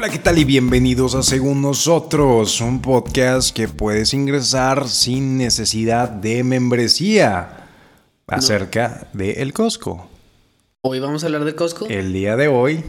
Hola, ¿qué tal? Y bienvenidos a Según Nosotros, un podcast que puedes ingresar sin necesidad de membresía acerca de el Costco. Hoy vamos a hablar de Costco. El día de hoy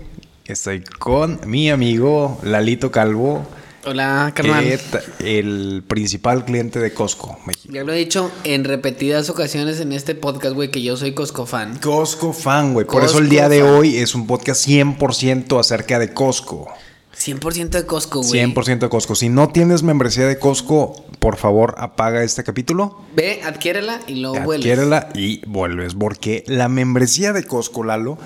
estoy con mi amigo Lalito Calvo, Hola, carnal. el principal cliente de Costco. México. Ya lo he dicho en repetidas ocasiones en este podcast, güey, que yo soy Costco fan. Costco fan, güey. Por eso el día de hoy es un podcast 100% acerca de Costco. 100% de Costco, güey. 100% de Costco. Si no tienes membresía de Costco, por favor apaga este capítulo. Ve, adquiérela y luego vuelves. Adquiérela y vuelves. Porque la membresía de Costco, Lalo,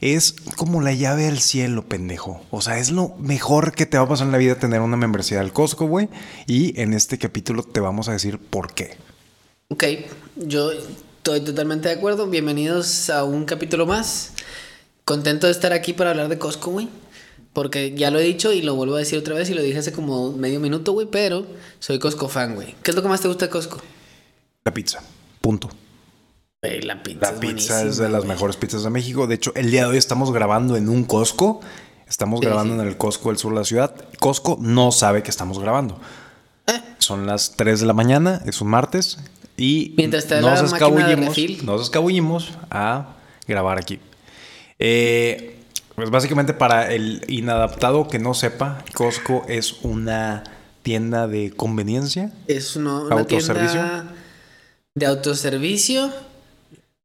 es como la llave al cielo, pendejo. O sea, es lo mejor que te va a pasar en la vida tener una membresía del Costco, güey. Y en este capítulo te vamos a decir por qué. Ok, yo estoy totalmente de acuerdo. Bienvenidos a un capítulo más. Contento de estar aquí para hablar de Costco, güey. Porque ya lo he dicho y lo vuelvo a decir otra vez y lo dije hace como medio minuto, güey, pero soy Costco fan, güey. ¿Qué es lo que más te gusta de Costco? La pizza. Punto. La pizza. La es pizza es de las mejores pizzas de México. De hecho, el día de hoy estamos grabando en un Costco. Estamos Sí, grabando sí. en el Costco del sur de la ciudad. Costco no sabe que estamos grabando. Eh. Son las 3 de la mañana, es un martes. Y Mientras está la nos de escabullimos, nos escabullimos a grabar aquí. Eh, pues básicamente para el inadaptado que no sepa, Costco es una tienda de conveniencia. Es una, una ¿Autoservicio? tienda de autoservicio,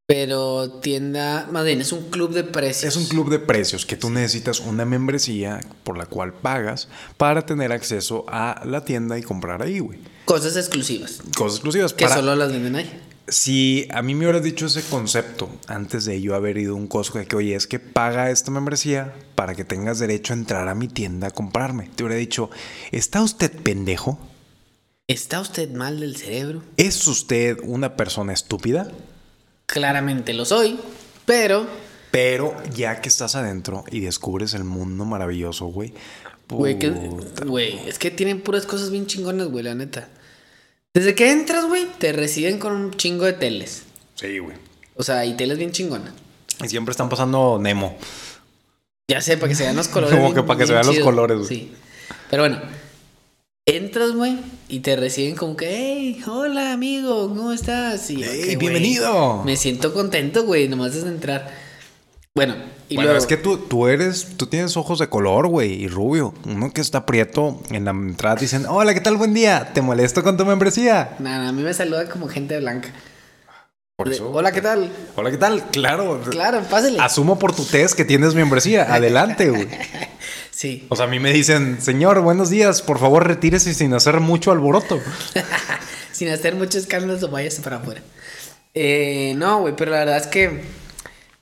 pero tienda, más bien, es un club de precios. Es un club de precios que tú necesitas una membresía por la cual pagas para tener acceso a la tienda y comprar ahí, güey. Cosas exclusivas, Cosas exclusivas. que para- solo las venden ahí. Si a mí me hubieras dicho ese concepto antes de yo haber ido a un Costco de que, oye, es que paga esta membresía para que tengas derecho a entrar a mi tienda a comprarme. Te hubiera dicho, ¿está usted pendejo? ¿Está usted mal del cerebro? ¿Es usted una persona estúpida? Claramente lo soy, pero, Pero ya que estás adentro y descubres el mundo maravilloso, güey. güey, es que tienen puras cosas bien chingonas, güey, la neta. Desde que entras, güey, te reciben con un chingo de teles. Sí, güey. O sea, y teles bien chingonas. Y siempre están pasando Nemo. Ya sé, para que se vean los colores. Como bien- que para que se vean los colores, güey. Sí. Pero bueno, entras, güey, y te reciben como que, hey, hola, amigo, ¿cómo estás? Y Hey, bienvenido. Me siento contento, güey, nomás desde entrar. Bueno, y bueno, luego. es que tú, tú eres, tú tienes ojos de color, güey, y rubio. Uno que está prieto en la entrada dicen, hola, ¿qué tal? Buen día. ¿Te molesto con tu membresía? Nada, a mí me saluda como gente blanca. Por eso. Hola, ¿qué tal? Hola, ¿qué tal? Claro. Claro, pásale. Asumo por tu test que tienes membresía. Adelante, güey. Sí. O sea, a mí me dicen, señor, buenos días, por favor retírese sin hacer mucho alboroto. Sin hacer muchos escándalos o váyase para afuera. Eh, no, güey, pero la verdad es que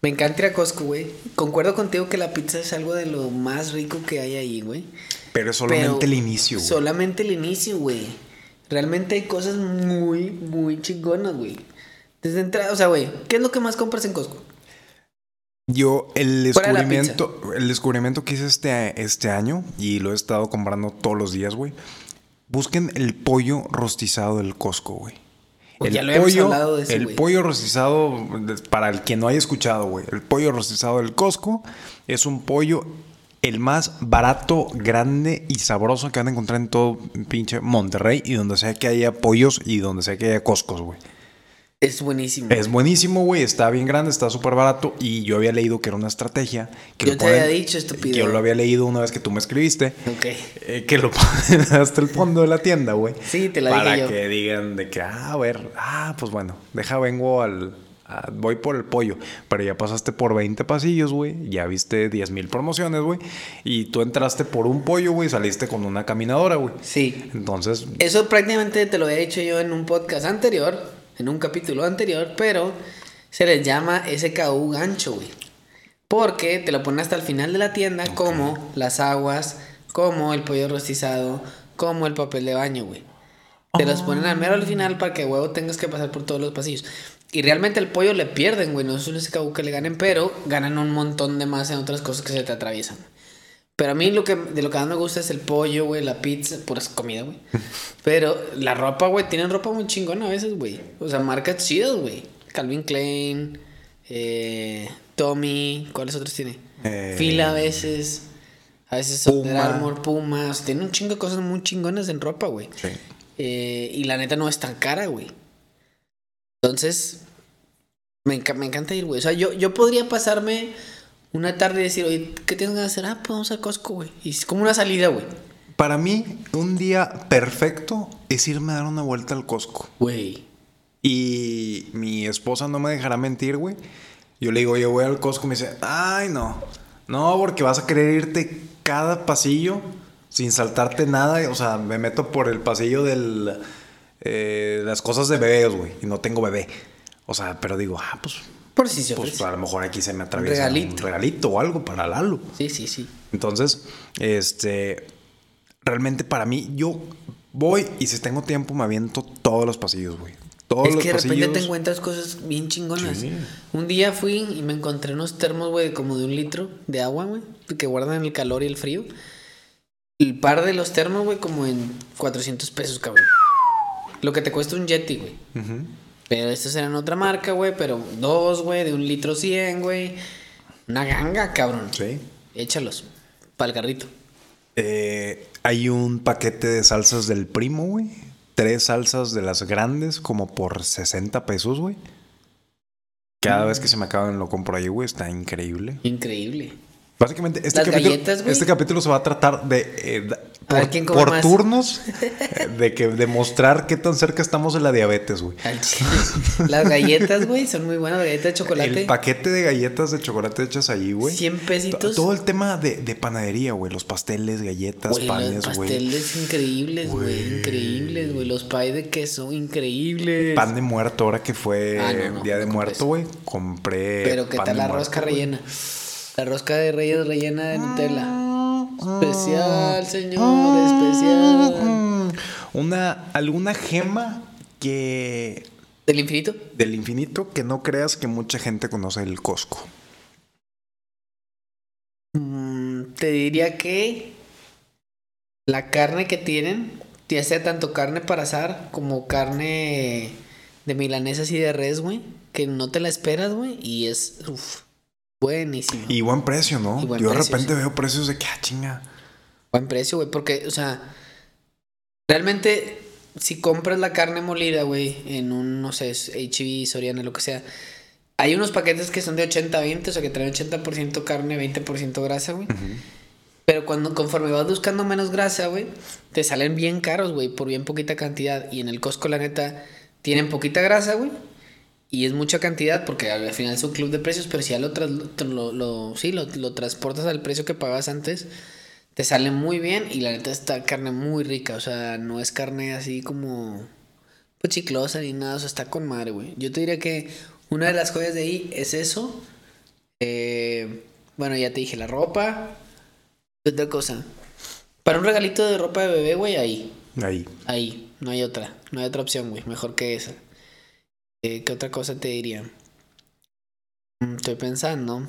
me encanta ir a Costco, güey. Concuerdo contigo que la pizza es algo de lo más rico que hay ahí, güey. Pero es solamente Pero el inicio, güey. Solamente el inicio, güey. Realmente hay cosas muy, muy chingonas, güey. Desde entrada, o sea, güey, ¿qué es lo que más compras en Costco? Yo, el descubrimiento, el descubrimiento que hice este, este año, y lo he estado comprando todos los días, güey. Busquen el pollo rostizado del Costco, güey. Pues El pollo, de ese, el pollo rostizado, para el que no haya escuchado, güey. El pollo rostizado del Costco es un pollo el más barato, grande y sabroso que van a encontrar en todo pinche Monterrey y donde sea que haya pollos y donde sea que haya Costcos, güey. Es buenísimo. Es buenísimo, güey. Está bien grande, está súper barato. Y yo había leído que era una estrategia. Que Yo lo te había dicho, estúpido. Yo lo había leído una vez que tú me escribiste. Ok. eh, que lo ponen hasta el fondo de la tienda, güey. Sí, te la Para dije yo. que digan de que, ah, a ver, ah, pues bueno, deja, vengo al. voy por el pollo. Pero ya pasaste por 20 pasillos, güey. Ya viste 10 mil promociones, güey. Y tú entraste por un pollo, güey. y Saliste con una caminadora, güey. Sí. Entonces, Eso prácticamente te lo había dicho yo en un podcast anterior, en un capítulo anterior, pero se les llama SKU gancho, güey. Porque te lo ponen hasta el final de la tienda, como las aguas, como el pollo rostizado, como el papel de baño, güey. Te los ponen al mero al final para que huevo tengas que pasar por todos los pasillos. Y realmente el pollo le pierden, güey. No es un SKU que le ganen, pero ganan un montón de más en otras cosas que se te atraviesan. Pero a mí lo que, de lo que más me gusta es el pollo, güey, la pizza, pura comida, güey. Pero la ropa, güey, tienen ropa muy chingona a veces, güey. O sea, marcas chidas, güey. Calvin Klein, eh, Tommy, ¿cuáles otros tiene? Eh. Fila a veces. A veces son Puma. Armour, Pumas. Tiene un chingo de cosas muy chingonas en ropa, güey. Sí. Eh, y la neta no es tan cara, güey. Entonces, me, enca- me encanta ir, güey. O sea, yo, yo podría pasarme una tarde y decir, oye, ¿qué ganas de hacer? Ah, pues vamos al Costco, güey. Y es como una salida, güey. Para mí, un día perfecto es irme a dar una vuelta al Costco. Güey. Y mi esposa no me dejará mentir, güey. Yo le digo, yo voy al Costco y me dice, ay, no. No, porque vas a querer irte cada pasillo sin saltarte nada. O sea, me meto por el pasillo del... eh, las cosas de bebés, güey. Y no tengo bebé. O sea, pero digo, ah, pues... Por si se Pues a lo mejor aquí se me atraviesa regalito. un regalito o algo para Lalo. Sí, sí, sí. Entonces, este, realmente para mí, yo voy y si tengo tiempo me aviento todos los pasillos, güey. Todos es los que de repente pasillos. te encuentras cosas bien chingonas. Sí. Un día fui y me encontré unos termos, güey, como de un litro de agua, güey, que guardan el calor y el frío. El par de los termos, güey, como en 400 pesos, cabrón. Lo que te cuesta un Yeti, güey. Ujú. Pero estos eran otra marca, güey, pero dos, güey, de un litro 100, güey. Una ganga, cabrón. Sí. Échalos. Para el carrito. Eh, hay un paquete de salsas del primo, güey. Tres salsas de las grandes, como por 60 pesos, güey. Cada vez que se me acaban lo compro ahí, güey. Está increíble. Increíble. Básicamente, este, Las capítulo, galletas, este capítulo se va a tratar de. eh, por, quién come por más. turnos, de que demostrar qué tan cerca estamos de la diabetes, güey. Las galletas, güey, son muy buenas. Galletas de chocolate. El paquete de galletas de chocolate hechas allí, güey. 100 To- pesitos. Todo el tema de, de panadería, güey. Los pasteles, galletas, Güey, los panes, güey. pasteles increíbles, güey. Increíbles, güey. Los pay de queso, increíbles. Pan de muerto, ahora que fue Ah, no, no, Día de Muerto, güey. Compré. Pero ¿qué pan tal de la muerto, rosca rellena? La rosca de reyes rellena de Nutella. Ah, Especial, señor, especial. Una, alguna gema que. ¿Del infinito? Del infinito que no creas que mucha gente conoce el Costco. Mm, te diría que la carne que tienen, ya sea tanto carne para asar como carne de milanesas y de res, güey, que no te la esperas, güey, y es uf, buenísimo. Y buen precio, ¿no? Buen Yo de repente sí. veo precios de que, ah, chinga. Buen precio, güey, porque, o sea, realmente si compras la carne molida, güey, en un, no sé, HB, Soriana, lo que sea, hay unos paquetes que son de 80-20, o sea, que traen 80% carne, 20% grasa, güey. Pero cuando conforme vas buscando menos grasa, güey, te salen bien caros, güey, por bien poquita cantidad. Y en el Costco, la neta, tienen poquita grasa, güey. Y es mucha cantidad porque al final es un club de precios, pero si ya lo, lo, lo- sí, lo, lo transportas al precio que pagabas antes, te sale muy bien y la neta está carne muy rica. O sea, no es carne así como pues chiclosa ni nada, o sea, está con madre, güey. Yo te diría que una de las joyas de ahí es eso. Eh, bueno, ya te dije la ropa. ¿Qué otra cosa? Para un regalito de ropa de bebé, güey, ahí. Ahí. Ahí. No hay otra. No hay otra opción, güey. Mejor que esa. Eh, ¿Qué otra cosa te diría? Mm, Estoy pensando.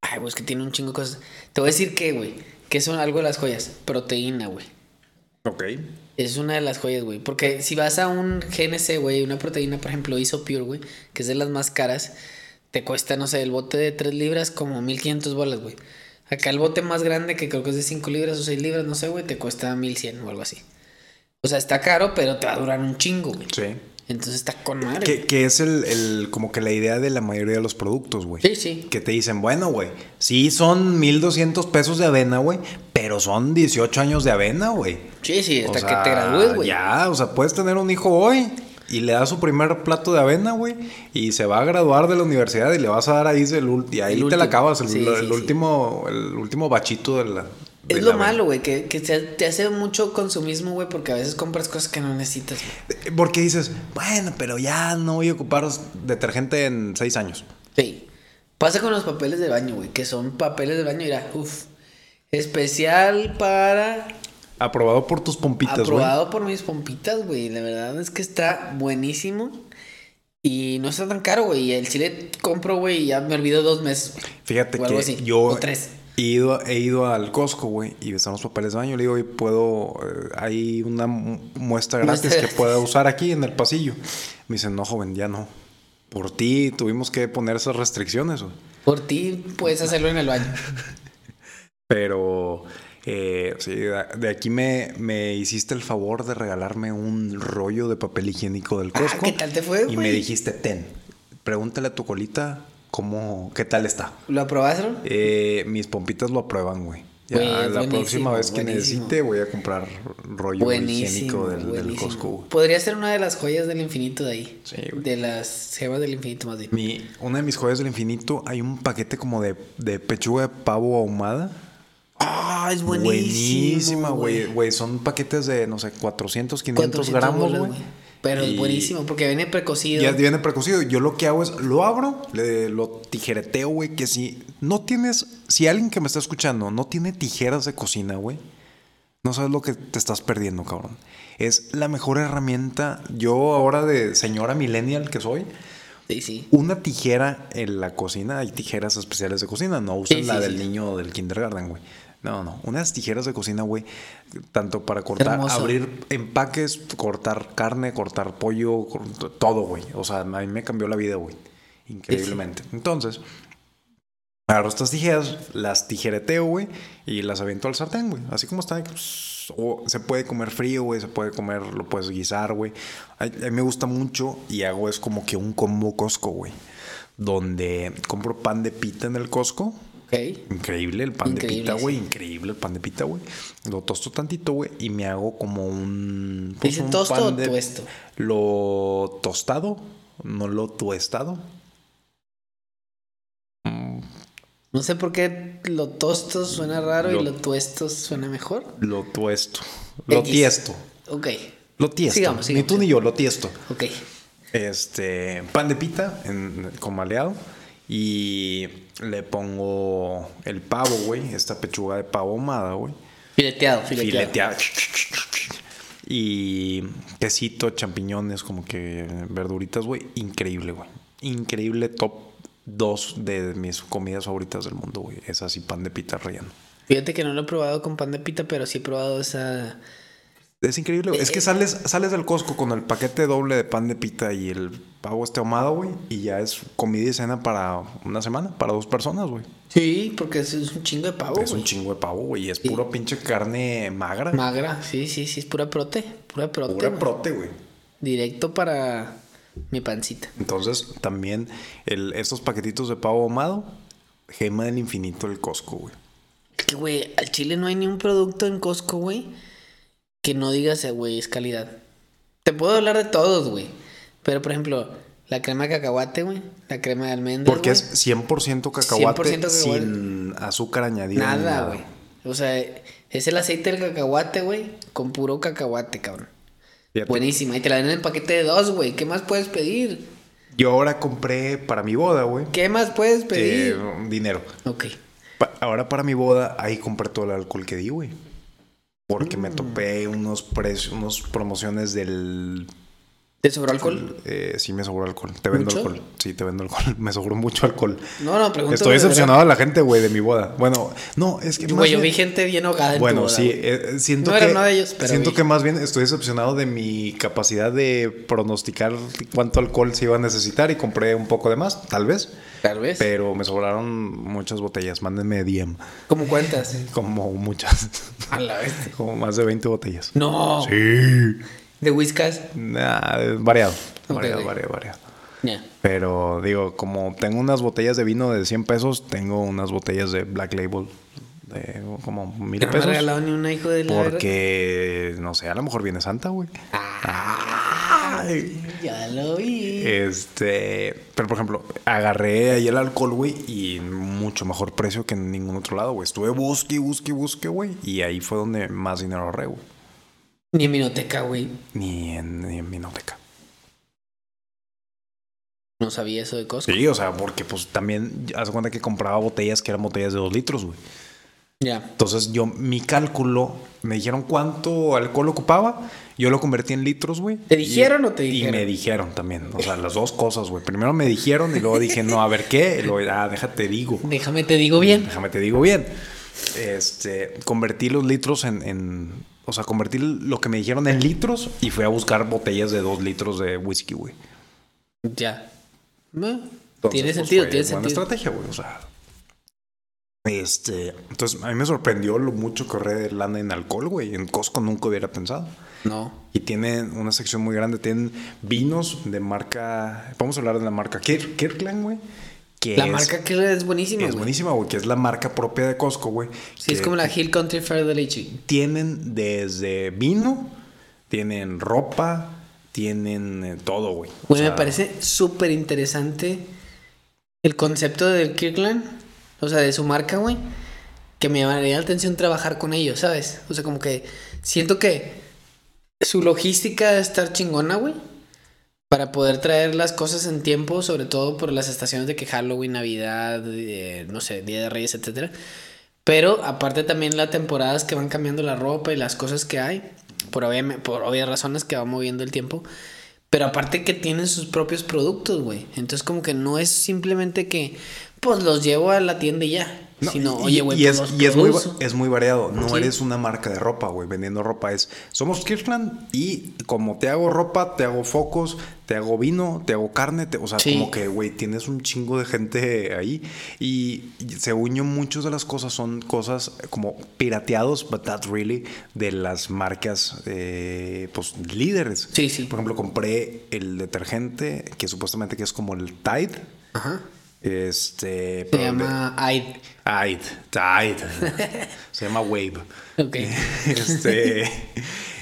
Ay, güey, es que tiene un chingo de cosas. Te voy a decir que, güey. Que son algo de las joyas. Proteína, güey. Ok. Es una de las joyas, güey. Porque si vas a un GNC, güey, una proteína, por ejemplo, Isopure, güey, que es de las más caras, te cuesta, no sé, el bote de 3 libras como 1500 bolas, güey. Acá el bote más grande, que creo que es de 5 libras o 6 libras, no sé, güey, te cuesta 1100 o algo así. O sea, está caro, pero te va a durar un chingo, güey. Sí. Entonces está con madre. Que, que es el, el- como que la idea de la mayoría de los productos, güey. Sí, sí. Que te dicen, bueno, güey, sí son 1200 pesos de avena, güey, pero son 18 años de avena, güey. Sí, sí, hasta O sea, que te gradúes, güey. Ya, o sea, puedes tener un hijo hoy y le das su primer plato de avena, güey, y se va a graduar de la universidad y le vas a dar ahí el y ahí El te último. la acabas, el, Sí, el sí, sí. último, el último bachito de la. Es lo malo, güey, que, que te, te hace mucho consumismo, güey, porque a veces compras cosas que no necesitas, güey. Porque dices, bueno, pero ya no voy a ocupar detergente en seis años. Sí. Pasa con los papeles de baño, güey, que son papeles de baño, mira, uff. Especial para. Aprobado por tus pompitas, güey. aprobado por mis pompitas, güey. La verdad es que está buenísimo. Y no está tan caro, güey. Y el chile compro, güey, y ya me olvido dos meses. Fíjate O algo que así, yo o tres. He ido, he ido al Costco, güey, y están los papeles de baño. Le digo, puedo, eh, hay una mu- muestra gratis Muestra que pueda usar aquí en el pasillo. Me dicen, no, joven, ya no. Por ti tuvimos que poner esas restricciones, güey. Por ti puedes hacerlo en el baño. Pero eh, sí, de aquí me, me hiciste el favor de regalarme un rollo de papel higiénico del Ah, Costco. ¿qué tal te fue, Y me güey? dijiste, ten, pregúntale a tu colita cómo, qué tal está. ¿Lo aprobaron? Eh, mis pompitas lo aprueban, güey. Ya Güey, la próxima vez que buenísimo. necesite voy a comprar rollo higiénico del, del. Costco. güey. Podría ser una de las joyas del infinito de ahí. Sí, güey. De las gemas del infinito más bien. Mi, una de mis joyas del infinito, hay un paquete como de, de pechuga de pavo ahumada. Ah, es buenísimo. Buenísima, güey. Güey, son paquetes de, no sé, 400, 500 400 gramos, bolas, güey. Pero es buenísimo porque viene precocido. Ya viene precocido. Yo lo que hago es, lo abro, le, lo tijereteo, güey, que si no tienes, si alguien que me está escuchando no tiene tijeras de cocina, güey, no sabes lo que te estás perdiendo, cabrón. Es la mejor herramienta. Yo ahora de señora millennial que soy, Sí, sí. una tijera en la cocina, hay tijeras especiales de cocina, no usan Sí, la del niño del kindergarten, güey. No, no, unas tijeras de cocina, güey, tanto para cortar, Hermoso. abrir empaques, cortar carne, cortar pollo, todo, güey. O sea, a mí me cambió la vida, güey. Increíblemente. Entonces, agarro estas tijeras, las tijereteo, güey, y las aviento al sartén, güey. Así como están. pues, o se puede comer frío, güey, se puede comer, lo puedes guisar, güey. A, a mí me gusta mucho y hago es como que un combo Costco, güey. Donde compro pan de pita en el Costco. Increíble el pan Increíble, de pita, sí. güey. Increíble el pan de pita, güey. Lo tosto tantito, güey. Y me hago como un. ¿Dice un tosto pan o de- tuesto? Lo tostado, no lo tuestado. Mm, No sé por qué lo tosto suena raro Lo- y lo tuesto suena mejor. Lo tuesto. Lo X. tiesto. Ok. Lo tiesto. Sigamos, Ni sigamos. tú ni yo, lo tiesto. Ok. Este, pan de pita en, con maleado. Y le pongo el pavo, güey. Esta pechuga de pavo ahumada, güey. Fileteado, fileteado. Fileteada. Y quesito, champiñones, como que verduritas, güey. Increíble, güey. Increíble top 2 de mis comidas favoritas del mundo, güey. Es así, pan de pita relleno. Fíjate que no lo he probado con pan de pita, pero sí he probado esa. Es increíble, güey. Es que sales, sales del Costco con el paquete doble de pan de pita y el pavo este ahumado, güey. Y ya es comida y cena para una semana, para dos personas, güey. Sí, porque es, un chingo de pavo, es un chingo de pavo, güey. Y es puro pinche carne magra. Magra, sí, sí, sí, es pura prote. Pura prote. pura güey. prote, güey. Directo para mi pancita. Entonces, también el, estos paquetitos de pavo ahumado, gema del infinito del Costco, güey. Es que, güey, al chile no hay ni un producto en Costco, güey, que no digas, eh, güey, es calidad. Te puedo hablar de todos, güey. Pero, por ejemplo, la crema de cacahuate, güey. La crema de almendras. Porque es 100% cacahuate 100% cacahuate. sin azúcar añadida. ni Nada, güey. O sea, es el aceite del cacahuate, güey, con puro cacahuate, cabrón. Fíjate, Buenísima. Y te la venden en paquete de dos, güey. ¿Qué más puedes pedir? Yo ahora compré para mi boda, güey. ¿Qué más puedes eh, pedir? dinero. ok. Pa- ahora para mi boda, ahí compré todo el alcohol que di, güey. Porque Mm. me topé unos precios, unos promociones del... ¿Te sobró alcohol? Eh, sí, me sobró alcohol. Te vendo ¿Mucho? alcohol. Sí, te vendo alcohol. Me sobró mucho alcohol. No, no, pregunto. Estoy decepcionado de la gente, güey, de mi boda. Bueno, no, es que... Güey, yo bien- vi gente bien ahogada en tu Bueno, boda, sí, güey. eh, siento No que era uno de ellos, pero siento vi. que más bien estoy decepcionado de mi capacidad de pronosticar cuánto alcohol se iba a necesitar y compré un poco de más, tal vez, Tal vez. pero me sobraron muchas botellas. Mándenme DM, ¿Cómo cuentas? como muchas, A la vez. como más de 20 botellas. No. Sí, ¿De whiskas? Nah, variado, variado, variado, variado. Ya. Pero digo, como tengo unas botellas de vino de 100 pesos, tengo unas botellas de Black Label de como mil Que no me pesos. regalado ni una hijo de la. Porque, no sé, a lo mejor viene Santa, güey. Ya lo vi. Este, pero por ejemplo, agarré ahí el alcohol, güey, y mucho mejor precio que en ningún otro lado, güey. Estuve busque, busque, busque, güey, y ahí fue donde más dinero ahorré, güey. Ni en Minoteca, güey. Ni en, ni en. No sabía eso de Costco. Sí, o sea, porque pues también, haz cuenta que compraba botellas que eran botellas de dos litros, güey. Ya. Entonces yo, mi cálculo, me dijeron cuánto alcohol ocupaba, yo lo convertí en litros, güey. ¿Te Y- dijeron o te Y dijeron? me dijeron también, o sea, las dos cosas, güey. Primero me dijeron y luego dije, no, a ver qué, y luego, ah, déjate digo. Déjame te digo bien. Déjame te digo bien. Este, convertí los litros en, en- o sea, convertí lo que me dijeron en litros y fui a buscar botellas de dos litros de whisky, güey. Ya. Entonces, tiene pues, sentido, fue tiene buena sentido. estrategia, güey, o sea. Este, entonces a mí me sorprendió lo mucho que ahorré de lana en alcohol, güey. En Costco nunca hubiera pensado. No. Y tienen una sección muy grande. Tienen vinos de marca. Vamos a hablar de la marca Kir- Kirkland, güey. Que La es- marca que es buenísima, es buenísima, güey. Que es la marca propia de Costco, güey. Sí, es como la Hill Country Fair de leche. Tienen desde vino, tienen ropa, tienen eh, todo, güey. Güey, sea, me parece súper interesante el concepto del Kirkland, o sea, de su marca, güey, que me llamaría la atención trabajar con ellos, ¿sabes? O sea, como que siento que su logística estar chingona, güey, para poder traer las cosas en tiempo, sobre todo por las estaciones de que Halloween, Navidad, eh, no sé, Día de Reyes, etcétera. Pero aparte también las temporadas que van cambiando la ropa y las cosas que hay, por, obvia- por obvias razones que va moviendo el tiempo. Pero aparte que tienen sus propios productos, güey. Entonces como que no es simplemente que, pues los llevo a la tienda y ya. No, sino, y- oye, güey, y, pues, es, los y es, muy, es muy variado. No Sí. eres una marca de ropa, güey. Vendiendo ropa es. Somos Kirkland y como te hago ropa, te hago focos, te hago vino, te hago carne. te- o sea, Sí. como que, güey, tienes un chingo de gente ahí. Y, y según yo, muchas de las cosas son cosas como pirateados, but not really, de las marcas, eh, pues, líderes. Sí, sí. Por ejemplo, compré el detergente que supuestamente que es como el Tide. Ajá. Este. Se llama Aid. Tide, Tide. Se llama Wave. Ok. Este.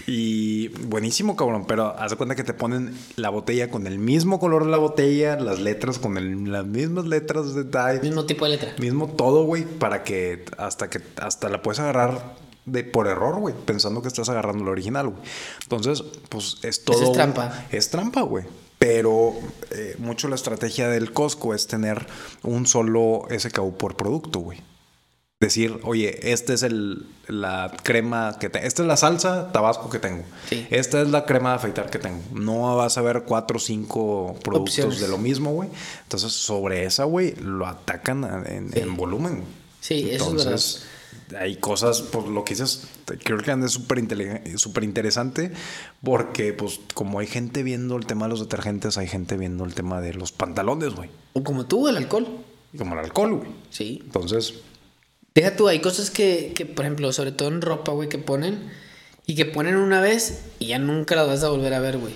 Y buenísimo, cabrón. Pero haz de cuenta que te ponen la botella con el mismo color de la botella, las letras con el- las mismas letras de Tide. Mismo tipo de letra. Mismo todo, güey, para que hasta que hasta la puedes agarrar de por error, güey, pensando que estás agarrando la original, güey. Entonces, pues es todo. es trampa. Es trampa, güey. Pero eh, mucho la estrategia del Costco es tener un solo SKU por producto, güey. Decir, oye, esta es el, la crema que tengo. Esta es la salsa tabasco que tengo. Sí. Esta es la crema de afeitar que tengo. No vas a ver cuatro o cinco productos Opciones. de lo mismo, güey. Entonces, sobre esa, güey, lo atacan en, en volumen. Sí, eso es Entonces, hay cosas, pues lo que dices, Kirkland es súper interesante porque, pues, como hay gente viendo el tema de los detergentes, hay gente viendo el tema de los pantalones, güey. O como tú, el alcohol. Como el alcohol, güey. Sí. Entonces, Deja tú, hay cosas que, que, por ejemplo, sobre todo en ropa, güey, que ponen y que ponen una vez y ya nunca las vas a volver a ver, güey.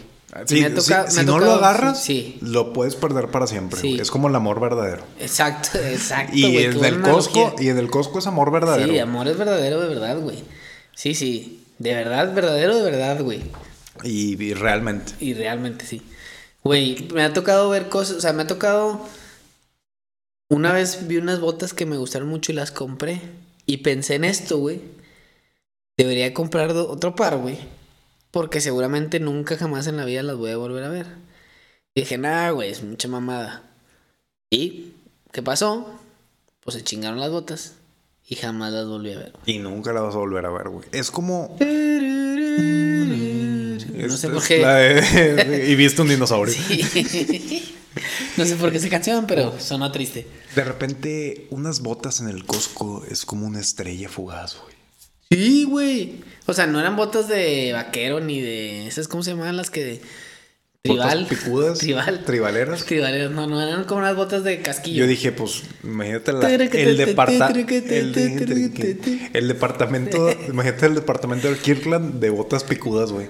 Sí, Me ha si- toca- si, me ha no lo agarras, Sí. lo puedes perder para siempre. Sí. Es como el amor verdadero. Exacto, exacto. Y buena el Costco, analogía. y en el Costco es amor verdadero. Sí, amor es verdadero de verdad, güey. Sí, sí. De verdad, verdadero de verdad, güey. y, y realmente. Y realmente sí. Güey, me ha tocado ver cosas, o sea, me ha tocado... Una vez vi unas botas que me gustaron mucho y las compré. Y pensé en esto, güey. Debería comprar otro par, güey. Porque seguramente nunca jamás en la vida las voy a volver a ver. Y dije, nah, güey, es mucha mamada. ¿Y qué pasó? Pues se chingaron las botas. Y jamás las volví a ver. Y nunca la vas a volver a ver, güey. Es como. No sé por qué. de- y viste un dinosaurio. Sí. No sé por qué esa canción, pero sonó triste. De repente, unas botas en el Costco es como una estrella fugaz, güey. Sí, güey. O sea, no eran botas de vaquero ni de. ¿Esas cómo se llamaban las que. Tribal. Botas picudas. Tribal. Tribaleras. Tribaleras. No, no, eran como unas botas de casquillo. Yo dije, pues, imagínate la- el, departa el, de- el departamento, imagínate el departamento de Kirkland de botas picudas, güey.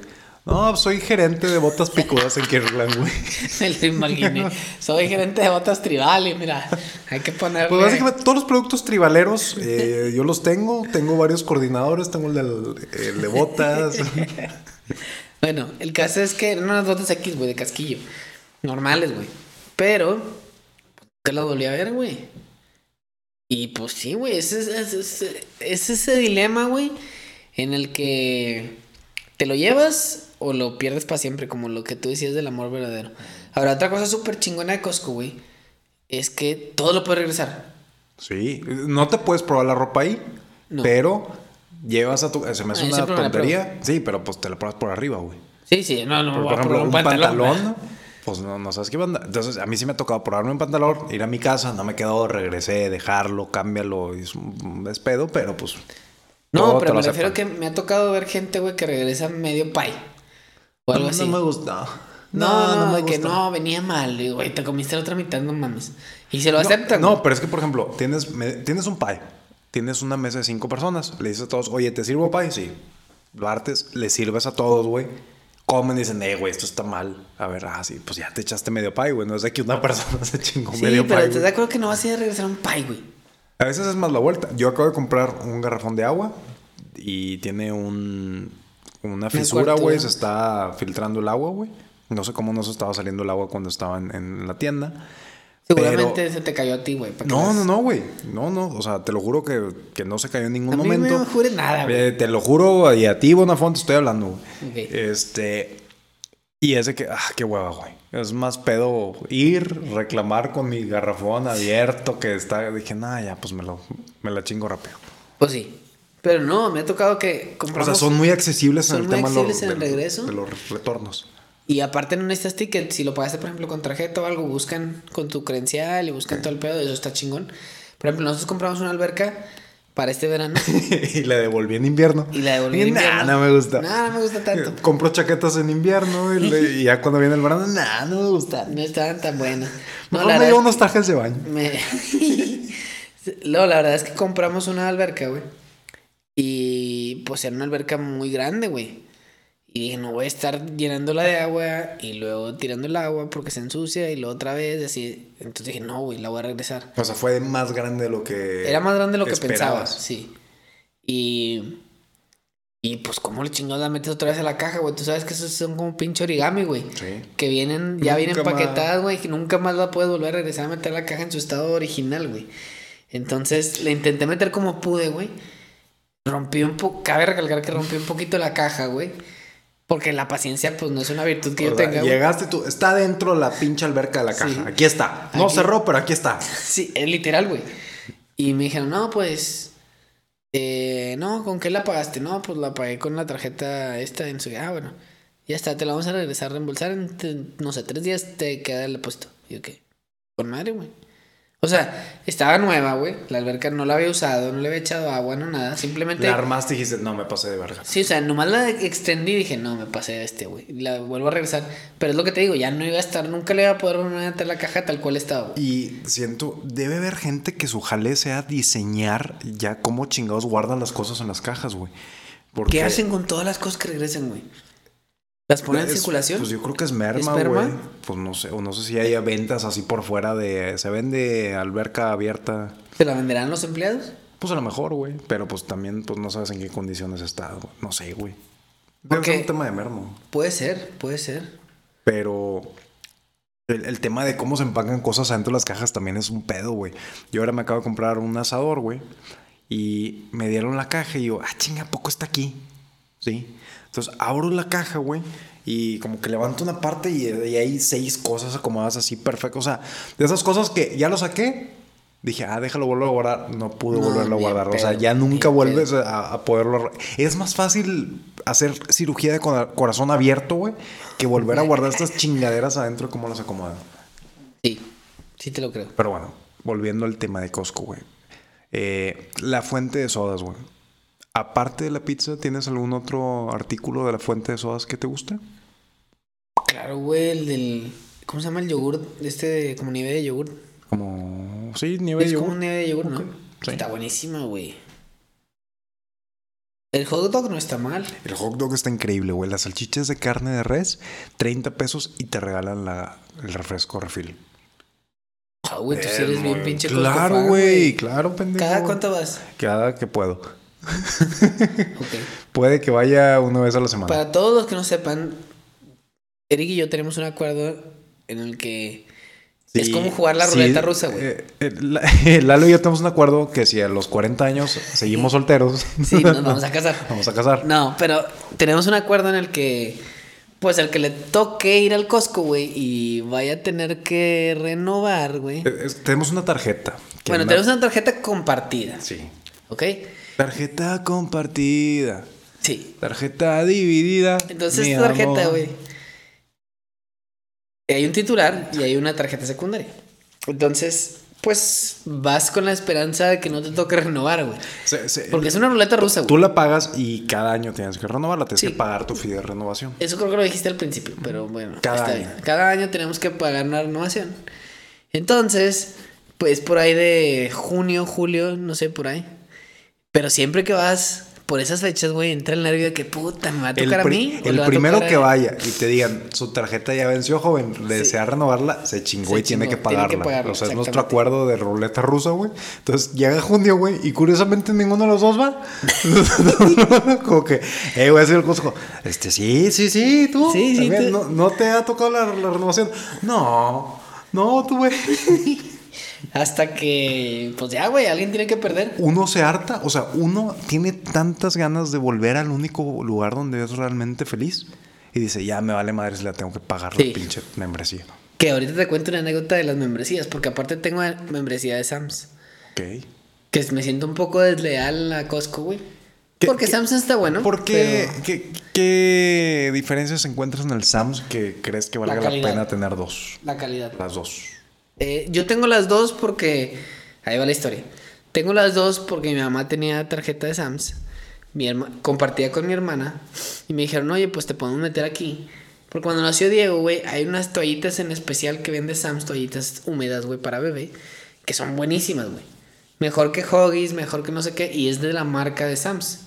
No, soy gerente de botas picudas en Kirkland, güey. Me lo imaginé. Soy gerente de botas tribal y mira, hay que ponerle. Pues básicamente todos los productos tribaleros eh, yo los tengo. Tengo varios coordinadores. Tengo el, de botas. Bueno, el caso es que eran unas botas X, güey, de casquillo. Normales, güey. Pero, que las volví a ver, güey. Y pues sí, güey, ese es, es- es- es ese dilema, güey, en el que te lo llevas o lo pierdes para siempre, como lo que tú decías del amor verdadero. Ahora, otra cosa súper chingona de Costco, güey, es que todo lo puedes regresar. Sí, no te puedes probar la ropa ahí, No. pero llevas a tu. Se me hace Ah, una tontería. Sí, pero pues te la pruebas por arriba, güey. Sí, sí, no, no, Por, a ejemplo, un pantalón, pues no, no sabes qué banda. Entonces, a mí sí me ha tocado probarme un pantalón, ir a mi casa, no me quedó, regresé, dejarlo, cámbialo, es un despedo, pero pues. No, pero me refiero aceptan. que me ha tocado ver gente, güey, que regresa medio pay. O algo no, así. no me gusta. No, no, me de que no, venía mal, y, güey, te comiste la otra mitad, no mames. Y se lo No, aceptan. No, güey. pero es que, por ejemplo, tienes, me- tienes un pie. Tienes una mesa de cinco personas. Le dices a todos, oye, ¿te sirvo pay? Sí. Lo artes, le sirves a todos, güey. Comen y dicen, eh, güey, esto está mal. A ver, ah, sí, pues ya te echaste medio pay, güey. No es de que una persona se chingó Sí, medio pero pay. te güey. de acuerdo que no vas a ir a regresar un pie, güey. A veces es más la vuelta. Yo acabo de comprar un garrafón de agua y tiene un, una fisura, güey. Se está filtrando el agua, güey. No sé cómo no se estaba saliendo el agua cuando estaba en, en la tienda. Seguramente se te cayó a ti, güey. No, no, no, güey. No, no. O sea, te lo juro que, que no se cayó en ningún A mí momento. no me jures nada, güey. Eh, te lo juro, y a ti, Bonafonte, estoy hablando, güey. Este. Y es de que, ah, qué hueva, güey. Es más pedo ir, reclamar con mi garrafón abierto que está. Dije, nah, ya, pues me, lo, me la chingo rápido. Pues sí. Pero no, me ha tocado que O compramos. sea, son muy accesibles son en el muy tema de los- accesibles en el de- regreso. de los retornos. Y aparte no necesitas ticket. Si lo pagaste, por ejemplo, con tarjeta o algo, buscan con tu credencial y buscan todo el pedo. Eso está chingón. Por ejemplo, nosotros compramos una alberca para este verano y la devolví en invierno. y la devolví en Nah, invierno. no me gusta. No, no me gusta tanto. Compro chaquetas en invierno y, le- y ya cuando viene el verano, nah, no me gusta. No estaban tan buenas. No, Mejor la me verdad llevo unos trajes de baño. Me... La verdad es que compramos una alberca, güey. Y pues era una alberca muy grande, güey. Y dije, no voy a estar llenándola de agua y luego tirando el agua porque se ensucia y luego otra vez, así. Entonces dije, no, güey, la voy a regresar. O sea, fue más grande de lo que. Era más grande de lo que pensaba, esperabas. sí. Y. Y pues, ¿cómo le chingados la metes otra vez a la caja, güey? Tú sabes que esos son como pinche origami, güey. Sí. Que vienen, ya Nunca vienen paquetadas, güey, que nunca más la puedes volver a regresar a meter la caja en su estado original, güey. Entonces le intenté meter como pude, güey. Rompí un poco, cabe recalcar que rompí un poquito la caja, güey. Porque la paciencia, pues no es una virtud que yo tenga. güey. llegaste tú, está dentro la pinche alberca de la caja. Sí. Aquí está. No Aquí. cerró, pero aquí está. Sí, es literal, güey. Y me dijeron, no, pues. eh, no, ¿con qué la pagaste? No, pues la pagué con la tarjeta esta en su. Ah, bueno. Ya está, te la vamos a regresar a reembolsar en, no sé, tres días te queda el depósito. Y yo, ¿qué? Por madre, güey. O sea, estaba nueva, güey. La alberca no la había usado, no le había echado agua, no nada. Simplemente. La armaste y dijiste, no, me pasé de verga. Sí, o sea, nomás la extendí y dije, no, me pasé de este, güey. La vuelvo a regresar. Pero es lo que te digo, ya no iba a estar, nunca le iba a poder volver la caja tal cual estaba, güey. Y siento, debe haber gente que su jale sea diseñar ya cómo chingados guardan las cosas en las cajas, güey. Porque ¿Qué hacen con todas las cosas que regresan, güey? ¿Las ponen en circulación? Pues yo creo que es merma, güey. Pues no sé, o no sé si haya ventas así por fuera de. Se vende alberca abierta. ¿Se la venderán los empleados? Pues a lo mejor, güey. Pero pues también, pues no sabes en qué condiciones está, güey. No sé, güey. Debe Porque- ser un tema de mermo. Puede ser, puede ser. Pero el, el tema de cómo se empacan cosas adentro de las cajas también es un pedo, güey. Yo ahora me acabo de comprar un asador, güey. Y me dieron la caja y yo, ah, chinga, ¿a poco está aquí? Sí. Entonces abro la caja, güey. Y como que levanto una parte y, y hay seis cosas acomodadas así perfecto. O sea, de esas cosas que ya lo saqué. Dije, ah, déjalo, vuelvo a guardar. No pude No, volverlo a guardar. o sea, ya nunca vuelves a, a poderlo. Es más fácil hacer cirugía de cora- corazón abierto, güey, que volver a guardar estas chingaderas adentro como las acomodan. Sí, sí te lo creo. Pero bueno, volviendo al tema de Costco, güey. Eh, la fuente de sodas, güey. Aparte de la pizza, ¿tienes algún otro artículo de la fuente de sodas que te guste? Claro, güey, el del... ¿Cómo se llama el yogur? Este de, como nieve de yogur. Como. Sí, nieve Es de como yogur. nieve de yogur, ¿no? Sí. Está buenísima, güey. El hot dog no está mal. El hot dog está increíble, güey. Las salchichas de carne de res, 30 pesos y te regalan la, el refresco refil. Ah, güey, tú sí eres bien pinche Claro, güey. Claro, pendejo. ¿Cada cuánto vas? Cada que puedo. Puede que vaya una vez a la semana. Para todos los que no sepan, Eric y yo tenemos un acuerdo en el que es como jugar la sí, ruleta rusa, güey. eh, eh, la- Lalo y yo tenemos un acuerdo que si a los 40 años seguimos solteros, Sí, nos vamos a casar. vamos a casar. No, pero tenemos un acuerdo en el que, pues, el que le toque ir al Costco, güey, y vaya a tener que renovar, güey. Eh, tenemos una tarjeta. Bueno, tenemos una tarjeta compartida, Sí. ¿ok? Tarjeta compartida. Sí. Tarjeta dividida. Entonces, esta tarjeta, güey. Hay un titular y hay una tarjeta secundaria. Entonces, pues, vas con la esperanza de que no te toque renovar, güey. Se- se- Porque es una ruleta rusa, güey. Tú la pagas y cada año tienes que renovarla. Tienes Sí. que pagar tu fee de renovación. Eso creo que lo dijiste al principio, pero bueno, Cada está año. bien. Cada año tenemos que pagar una renovación. Entonces, pues por ahí de junio, julio, no sé, por ahí, Pero siempre que vas por esas fechas, güey, entra el nervio de que puta, me va a El, tocar a mí. el primero a que vaya y te digan, su tarjeta ya venció, joven, le desea renovarla, se chingó Se y tiene que tiene pagarla. que pagarla, o sea, es nuestro acuerdo de ruleta rusa, güey. Entonces llega junio, güey, y curiosamente ninguno de los dos va. Como que, eh, voy a hacer el consejo. Este, sí, sí, sí, tú. Sí, sí, tú. No, no te ha tocado la, la renovación? No, no, tú, güey. Hasta que, pues ya, güey, alguien tiene que perder. Uno se harta, o sea, uno tiene tantas ganas de volver al único lugar donde es realmente feliz. Y dice, ya me vale madre si la tengo que pagar Sí. la pinche membresía. Que ahorita te cuento una anécdota de las membresías, porque aparte tengo membresía de Sams. Ok. Que me siento un poco desleal a Costco, güey. ¿Qué- Porque Sams está bueno. ¿Por qué, pero- qué, qué diferencias encuentras en el Sams que crees que valga la, pena tener dos? La calidad. Las dos. Eh, yo tengo las dos porque. Ahí va la historia. Tengo las dos porque mi mamá tenía tarjeta de Sams. Mi herma... Compartía con mi hermana. Y me dijeron, oye, pues te podemos meter aquí. Porque cuando nació Diego, güey, hay unas toallitas en especial que vende Sams, toallitas húmedas, güey, para bebé. Que son buenísimas, güey. Mejor que Huggies, mejor que no sé qué. Y es de la marca de Sams.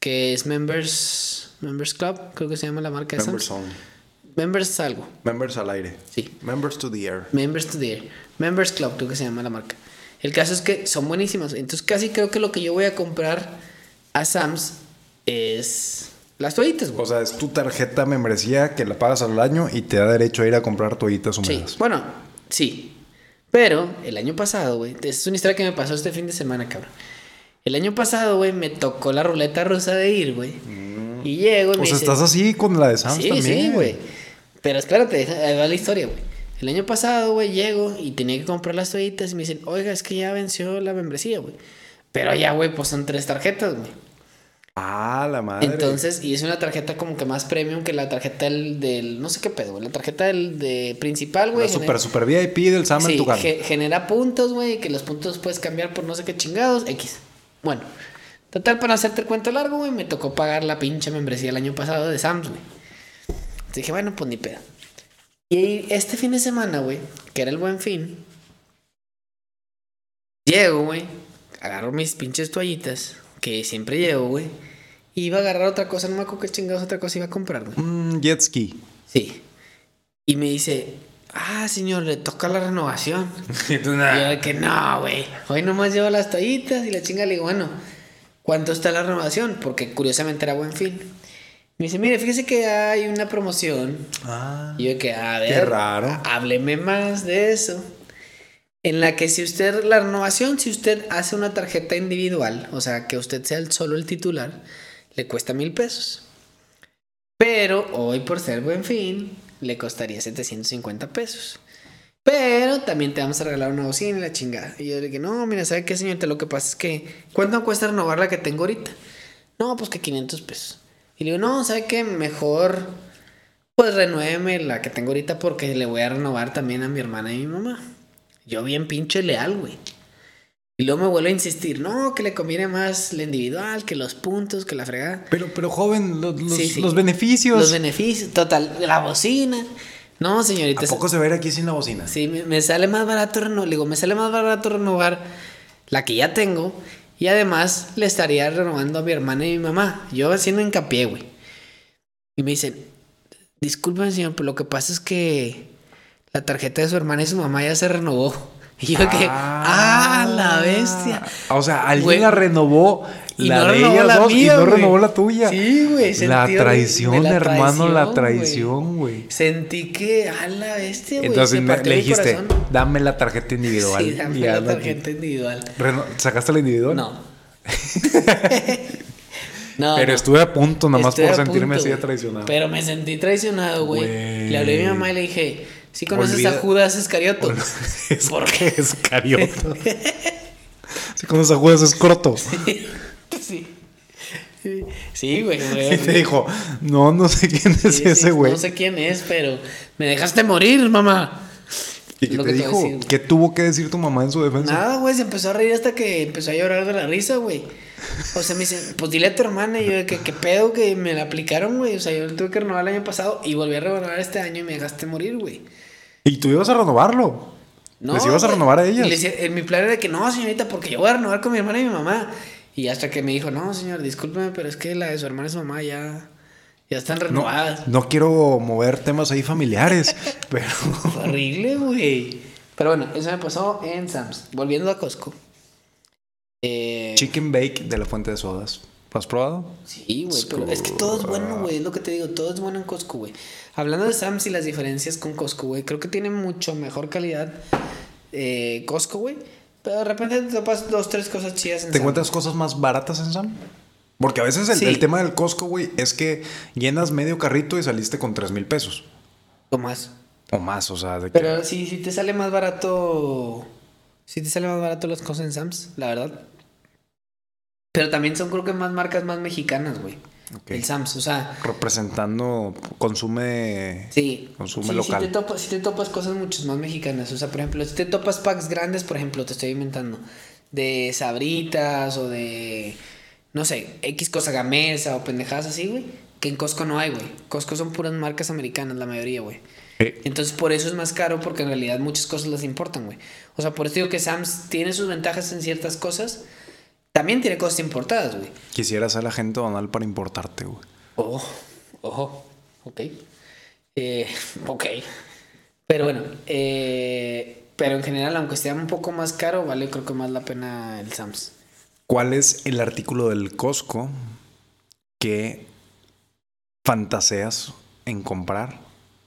Que es Members. Members Club, creo que se llama la marca de Members Sams. Members algo. Members al aire. Sí. Members to the air. Members to the Air. Members Club, creo que se llama la marca. El caso es que son buenísimas. Entonces casi creo que lo que yo voy a comprar a Sam's es las toallitas, güey. O sea, es tu tarjeta membresía que la pagas al año y te da derecho a ir a comprar toallitas Sí, húmedas. bueno, sí. Pero el año pasado, güey, es una historia que me pasó este fin de semana, cabrón. El año pasado, güey, me tocó la ruleta rusa de ir, güey. Y llego y me O sea, dice, estás así con la de Sams sí, también. sí, güey. Pero espérate, ahí va la historia, güey. El año pasado, güey, llego y tenía que comprar las toallitas y me dicen, oiga, es que ya venció la membresía, güey. Pero ya, güey, pues son tres tarjetas, güey. Ah, la madre. Entonces, y es una tarjeta como que más premium que la tarjeta del, del no sé qué pedo, güey. La tarjeta del de principal, güey. la genera- super, super VIP del Sam en Sí, ge- genera puntos, güey, que los puntos puedes cambiar por no sé qué chingados, X. Bueno, total, para hacerte el cuento largo, güey, me tocó pagar la pinche membresía el año pasado de Sam's, güey. Entonces dije, bueno, pues ni pedo. Y este fin de semana, güey, que era el buen fin, llego, güey, agarro mis pinches toallitas, que siempre llevo, güey, y iba a agarrar otra cosa, no me acuerdo qué chingados otra cosa iba a comprar, güey. Mm, jet ski. Sí. Y me dice, ah, señor, le toca la renovación. Y yo de que no, güey. Hoy nomás llevo las toallitas y la chinga le digo, bueno, ¿cuánto está la renovación? Porque curiosamente era buen fin. Me dice, mire, fíjese que hay una promoción. Ah. Y yo que, a ver, Qué raro. hábleme más de eso. En la que si usted, la renovación, si usted hace una tarjeta individual, o sea, que usted sea el- solo el titular, le cuesta mil pesos. Pero hoy por ser buen fin, le costaría 750 pesos. Pero también te vamos a regalar una bocina y la chingada. Y yo le dije, no, mira, ¿sabe qué, señorita? Lo que pasa es que, ¿cuánto cuesta renovar la que tengo ahorita? No, pues que 500 pesos. Y le digo, no, ¿sabe qué? Mejor, pues renuéveme la que tengo ahorita porque le voy a renovar también a mi hermana y mi mamá. Yo bien pinche leal, güey. Y luego me vuelve a insistir, no, que le conviene más la individual, que los puntos, que la fregada. Pero, pero joven, lo- los, Sí, sí. los beneficios. Los beneficios, total, la bocina. No, señorita. ¿A poco se va a ir aquí sin la bocina? Sí, me, me sale más barato renovar. Le digo, me sale más barato renovar la que ya tengo. Y además le estaría renovando a mi hermana y mi mamá. Yo haciendo hincapié, güey. Y me dicen, disculpen, señor, pero lo que pasa es que la tarjeta de su hermana y su mamá ya se renovó. Y yo que, ¡ah, la bestia! O sea, alguien la renovó, Y la no de ellas la dos, y mía, no güey. renovó la tuya. Sí, güey, La de- traición, de la hermano, la traición, güey. Sentí que, ¡ah, la bestia, güey! Entonces me- le dijiste, corazón. dame la tarjeta individual. Sí, dame y la tarjeta individual. Reno- ¿Sacaste la individual? No. no. Pero no. estuve a punto nomás Estoy por a sentirme punto, así de traicionado. Pero me sentí traicionado, güey. Le hablé a mi mamá y le dije, ¿sí conoces Olvida- a Judas Iscarioto? es ¿Por que es carioto. Si con esa Judas es corto. Sí. Sí, güey. güey. Y te dijo, no, no sé quién es Sí, ese sí, güey. No sé quién es, pero me dejaste morir, mamá. ¿Y qué te dijo? decir. ¿Qué tuvo que decir tu mamá en su defensa? Nada, güey, se empezó a reír hasta que empezó a llorar de la risa, güey. O sea, me dice, pues dile a tu hermana. Y yo, que qué pedo que me la aplicaron, güey? O sea, yo tuve que renovar el año pasado y volví a renovar este año y me dejaste morir, güey. Y tú ibas a renovarlo. No, Les ibas a renovar a ellas. Y le decía- en mi plan era que no, señorita, porque yo voy a renovar con mi hermana y mi mamá. Y hasta que me dijo, no, señor, discúlpeme, pero es que la de su hermana y su mamá ya, ya están No, renovadas. no quiero mover temas ahí familiares, pero... Horrible, güey. Pero bueno, eso me pasó en Sam's. Volviendo a Costco. Eh, Chicken Bake de la Fuente de Sodas. ¿Lo has probado? Sí, güey, pero es que todo es bueno, güey, es lo que te digo, todo es bueno en Costco, güey. Hablando de Sam's y las diferencias con Costco, güey, creo que tiene mucho mejor calidad eh, Costco, güey. Pero de repente te topas dos, tres cosas chidas en ¿Te encuentras cosas más baratas en Sam? Porque a veces el, Sí. el tema del Costco, güey, es que llenas medio carrito y saliste con 3 mil pesos. O más. O más, o sea, de que... Pero si, si te sale más barato. Si te sale más barato las cosas en Sam's, la verdad. Pero también son, creo que más marcas más mexicanas, güey. El Sam's, o sea. Representando, consume... Sí. Consume Sí, local. Si te, topas, si te topas cosas mucho más mexicanas. O sea, por ejemplo, si te topas packs grandes, por ejemplo, te estoy inventando. De sabritas o de. No sé, X cosa gamesa o pendejadas así, güey. Que en Costco no hay, güey. Costco son puras marcas americanas, la mayoría, güey. Eh, Entonces por eso es más caro porque en realidad muchas cosas las importan, güey. O sea, por eso digo que Sam's tiene sus ventajas en ciertas cosas. También tiene cosas importadas, güey. quisiera ser agente donal para importarte, güey. Ojo, ojo, ok. Eh, ok. Pero bueno, eh, pero en general, aunque sea un poco más caro, vale creo que más la pena el Sam's. ¿Cuál es el artículo del Costco que fantaseas en comprar,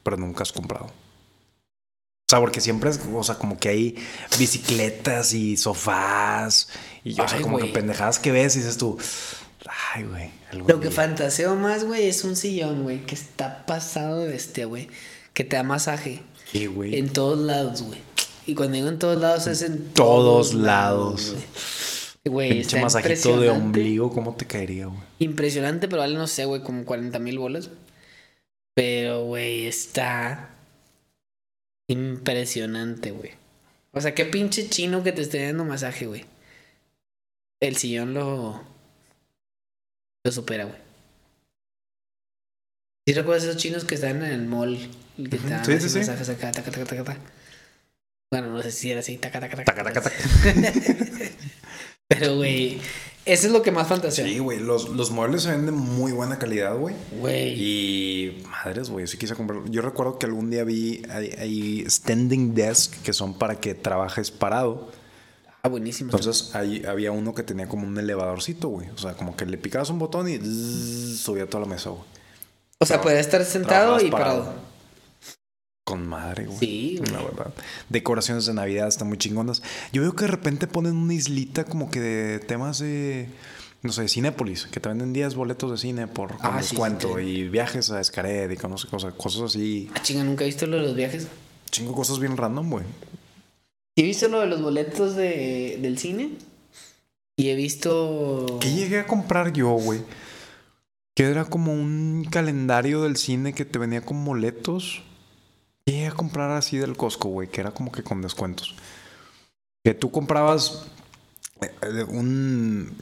pero nunca has comprado? O sea, porque siempre es, o sea, como que hay bicicletas y sofás y o sea, Ay, como que pendejadas que ves y dices tú, ay, güey. Lo que día". fantaseo más, güey, es un sillón, güey, que está pasado de este, güey. Que te da masaje. Sí, güey. En todos lados, güey. Y cuando digo en todos lados es en todos lados. güey. Está masajito de ombligo, ¿cómo te caería, güey? Impresionante, pero vale, no sé, güey, como 40 mil bolas. Pero, güey, está impresionante, güey. O sea, qué pinche chino que te esté dando masaje, güey. El sillón lo. Lo supera, güey. ¿Sí recuerdas esos chinos que están en el mall? Que sí, sí, sí. masajes acá, taca, taca, taca, taca. Bueno, no sé si era así, taca, taca, Taca, taca, taca. Pero, güey, eso es lo que más fantasea. Sí, güey, los, los muebles se ven de muy buena calidad, güey. Güey. Y madres, güey, sí quise comprar. Yo recuerdo que algún día vi ahí, ahí standing desk que son para que trabajes parado. Ah, buenísimo. Entonces ahí había uno que tenía como un elevadorcito, güey. O sea, como que le picabas un botón y zzz, subía toda la mesa, güey. O sea, puede estar sentado y parado. Con madre, güey. Sí, güey. La verdad. Decoraciones de Navidad están muy chingonas. Yo veo que de repente ponen una islita como que de temas de. No sé, Cinépolis, que te venden 10 boletos de cine por con Ah, sí, descuento sí, y viajes a Escared y con no sé, cosas, cosas así. Ah, chinga, nunca he visto lo de los viajes. Chingo cosas bien random, güey. He visto lo de los boletos de, del cine. Y he visto. ¿Qué llegué a comprar yo, güey? Que era como un calendario del cine que te venía con boletos. Llegué a comprar así del Costco, güey, que era como que con descuentos. Que tú comprabas eh, un,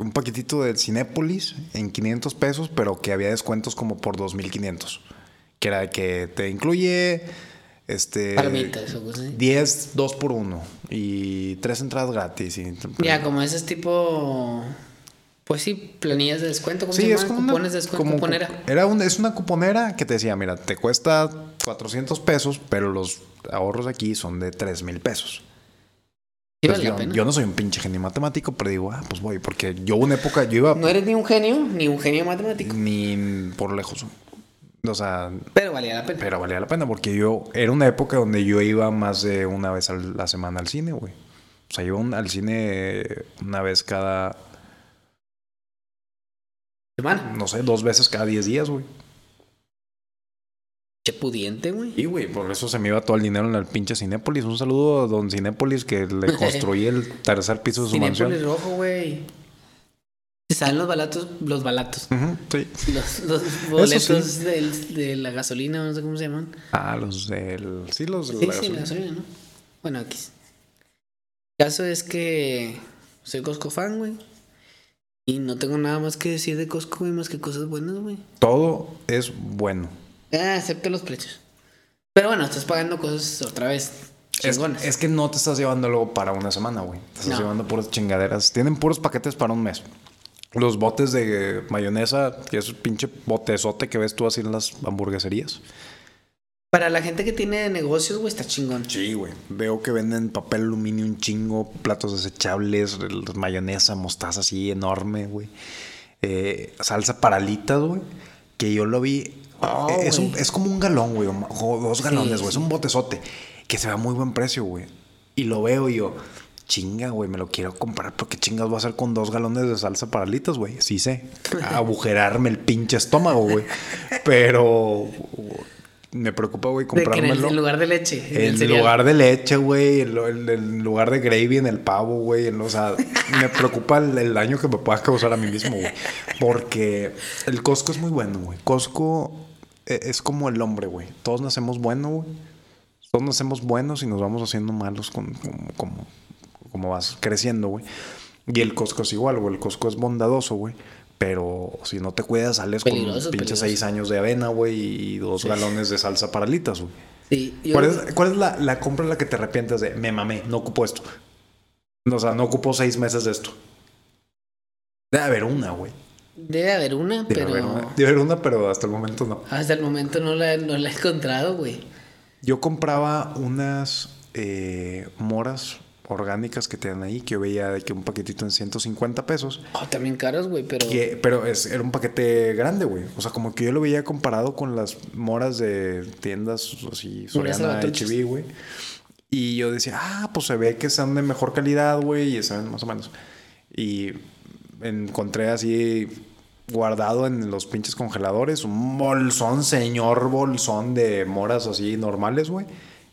un paquetito del Cinépolis en 500 pesos, pero que había descuentos como por 2500. Que era que te incluye este así. 10, 2 por 1 y tres entradas gratis. Y, Ya, como ese tipo. Pues sí, planillas de descuento. ¿Cómo Sí, se es como una, de descuento. como- cuponera. Era un, es una cuponera que te decía, mira, te cuesta 400 pesos, pero los ahorros aquí son de 3 mil pesos. Sí, vale yo, yo no soy un pinche genio matemático, pero digo, ah, pues voy, porque yo una época, yo iba No eres ni un genio, ni un genio matemático. ni por lejos. O sea, Pero valía la pena. pero valía la pena porque yo, era una época donde yo iba más de una vez a la semana al cine, güey. O sea, iba un- al cine una vez cada, Semana. no sé, dos veces cada 10 días, güey. Che pudiente, güey. Y, güey, por eso se me iba todo el dinero en el pinche Cinépolis. Un saludo a don Cinépolis que le construí el tercer piso de su Cinépolis mansión. rojo, güey. Salen los balatos, los balatos. Sí. Los, los sí. boletos del- de la gasolina, no sé cómo se llaman. Ah, los del. Sí, los de Sí, la sí, gasolina. la gasolina, ¿no? Bueno, aquí. El caso es que soy Costco fan, güey. Y no tengo nada más que decir de Costco, güey, más que cosas buenas, güey. Todo es bueno. Ah, excepto los precios. Pero bueno, estás pagando cosas otra vez Es, es que no te estás llevando algo para una semana, güey. Te estás No. llevando puras chingaderas. Tienen puros paquetes para un mes. Los botes de mayonesa, que es un pinche botezote que ves tú así en las hamburgueserías. Para la gente que tiene negocios, güey, está chingón. Sí, güey. Veo que venden papel aluminio un chingo, platos desechables, mayonesa, mostaza así enorme, güey. Eh, salsa para alitas, güey. Que yo lo vi. Oh, eh, es, un- güey. es como un galón, güey. dos galones, güey. Es sí. un botezote. Que se ve a muy buen precio, güey. Y lo veo y yo, chinga, güey, me lo quiero comprar. Pero qué chingas voy a hacer con dos galones de salsa para alitas, güey. Sí sé. Agujerarme el pinche estómago, güey. Pero me preocupa, güey, que en, el- comprármelo. en lugar de leche. en el lugar de leche, güey. En, lugar de gravy en el pavo, güey. O sea, me preocupa el, el daño que me pueda causar a mí mismo, güey. Porque el Costco es muy bueno, güey. Costco e- es como el hombre, güey. Todos nacemos buenos, güey. Todos nacemos buenos y nos vamos haciendo malos con, como, como, como vas creciendo, güey. Y el Costco es igual, güey. El Costco es bondadoso, güey. Pero si no te cuidas, sales Peligroso, con pinches peligroso. seis años de avena, güey, y dos galones de salsa para alitas, güey. Sí, yo- ¿Cuál es, cuál es la, la compra en la que te arrepientes de me mamé, no ocupo esto? O sea, no ocupo seis meses de esto. Debe haber una, güey. Debe haber una, Debe, pero haber una, debe haber una, pero hasta el momento no. hasta el momento no la, no la he encontrado, güey. Yo compraba unas eh, moras orgánicas que tienen ahí, que yo veía de que un paquetito en 150 pesos. Oh, también caros, güey, pero... Que- pero es, era un paquete grande, güey. O sea, como que yo lo veía comparado con las moras de tiendas así, Soriana. HB, güey. Y yo decía, ah, pues se ve que son de mejor calidad, güey, y saben más o menos. Y encontré así guardado en los pinches congeladores un bolsón, señor bolsón de moras así normales, güey.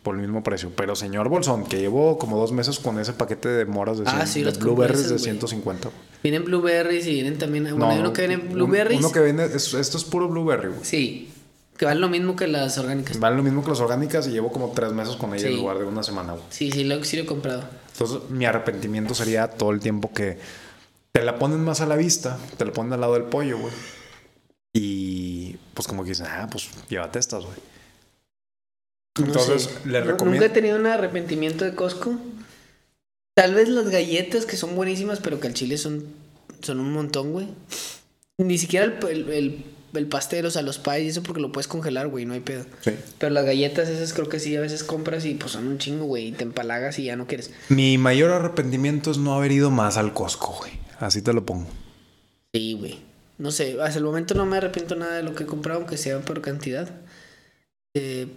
Por el mismo precio. Pero señor bolsón, que llevo como dos meses con ese paquete de moras de, Ah, 100 sí, de blueberries de güey. 150. güey. Vienen blueberries y vienen también... Bueno, No, hay uno que viene blueberries. Uno que viene, es- esto es puro blueberry, güey. Sí, que vale lo mismo que las orgánicas. Vale lo mismo que las orgánicas y llevo como tres meses con ella Sí. en lugar de una semana, güey. Sí, sí, lo, sí lo he comprado. Entonces, mi arrepentimiento sería todo el tiempo que te la ponen más a la vista, te la ponen al lado del pollo, güey. Y pues como que dicen, ah, pues llévate estas, güey. No Entonces, sé. le recomiendo. Nunca he tenido un arrepentimiento de Costco. Tal vez las galletas que son buenísimas, pero que al chile son, son un montón, güey. Ni siquiera el, el, el- el pastel, o sea, los pies y eso porque lo puedes congelar, güey, no hay pedo. Sí. Pero las galletas esas creo que sí, a veces compras y pues son un chingo, güey, y te empalagas y ya no quieres. Mi mayor arrepentimiento es no haber ido más al Costco, güey. Así te lo pongo. Sí, güey. No sé, hasta el momento no me arrepiento nada de lo que he comprado, aunque sea por cantidad. Eh,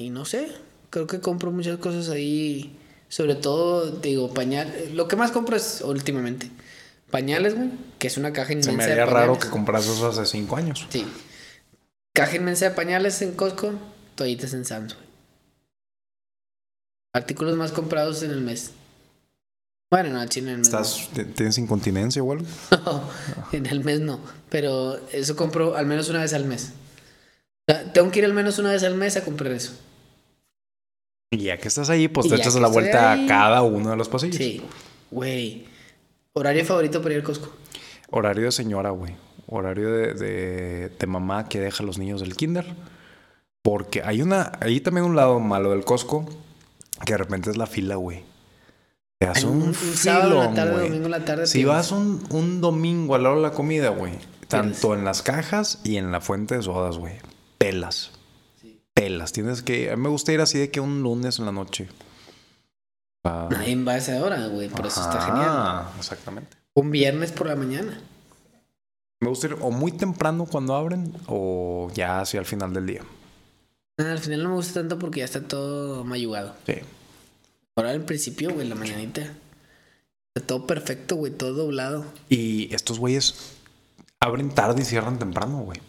y, no sé, creo que compro muchas cosas ahí. Sobre todo, digo, pañal. Lo que más compro es últimamente pañales, güey, que es una caja inmensa Se me de haría raro que compras eso hace cinco años. Sí. Caja inmensa de pañales en Costco, toallitas en Sam's, güey. Artículos más comprados en el mes. Bueno, no, chino en el mes. ¿Estás, ¿Tienes incontinencia o algo? No, en el mes no. Pero eso compro al menos una vez al mes. O sea, tengo que ir al menos una vez al mes a comprar eso. Y ya que estás ahí, pues Y te echas la vuelta ahí. a cada uno de los pasillos. Sí. Güey. Horario favorito para ir al Costco. Horario de señora, güey. Horario de, de, de mamá que deja a los niños del kinder. Porque hay una, hay también un lado malo del Costco que de repente es la fila, güey. Te hace Un, un, un sábado en la tarde, domingo en la tarde. Si vas un, un domingo a la hora de la comida, güey. Tanto en las cajas y en la fuente de sodas, güey. Pelas. Pelas. Tienes que. A mí me gusta ir así de que un lunes en la noche. Ah, Nadie va a esa hora, güey. Por eso está genial. Exactamente. Un viernes por la mañana. Me gusta ir o muy temprano cuando abren o ya hacia el final del día. Ah, al final no me gusta tanto porque ya está todo mayugado. Sí. Ahora al principio, güey, la mañanita. Está todo perfecto, güey, todo doblado. Y estos güeyes abren tarde y cierran temprano, güey.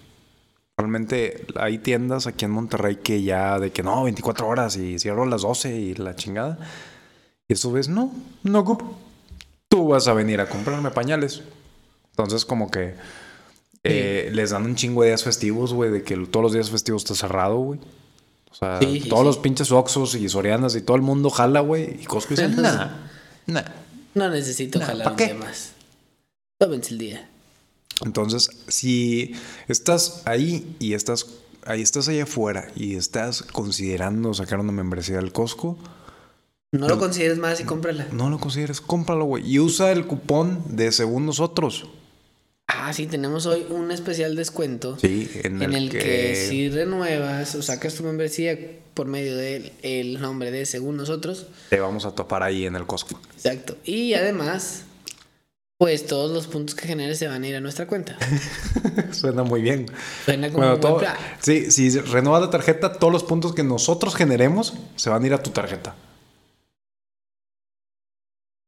Realmente hay tiendas aquí en Monterrey que ya de que no, 24 horas y cierro a las 12 y la chingada. Y estos güeyes, no, no ocupo. Tú vas a venir a comprarme pañales. Entonces como que eh, les dan un chingo de días festivos, güey, de que todos los días festivos está cerrado, güey. O sea, Sí, todos sí. los pinches Oxos y Sorianas y todo el mundo jala, güey. Y Costco dice, nah, nah. No necesito Nah, jalar ¿pa' un qué? día más. Tómense el día. Entonces, si estás ahí y estás ahí estás allá afuera y estás considerando sacar una membresía del Costco, No lo consideres más y cómprala. no lo consideres, cómpralo, güey. Y usa el cupón de según nosotros. Ah, sí, tenemos hoy un especial descuento. Sí, en, En el, el que... si renuevas o sacas tu membresía por medio del el nombre de según nosotros. te vamos a topar ahí en el Costco. Exacto. Y además, pues todos los puntos que generes se van a ir a nuestra cuenta. Suena muy bien. Suena como Bueno, un buen todo- plan. sí, si renuevas la tarjeta, todos los puntos que nosotros generemos se van a ir a tu tarjeta.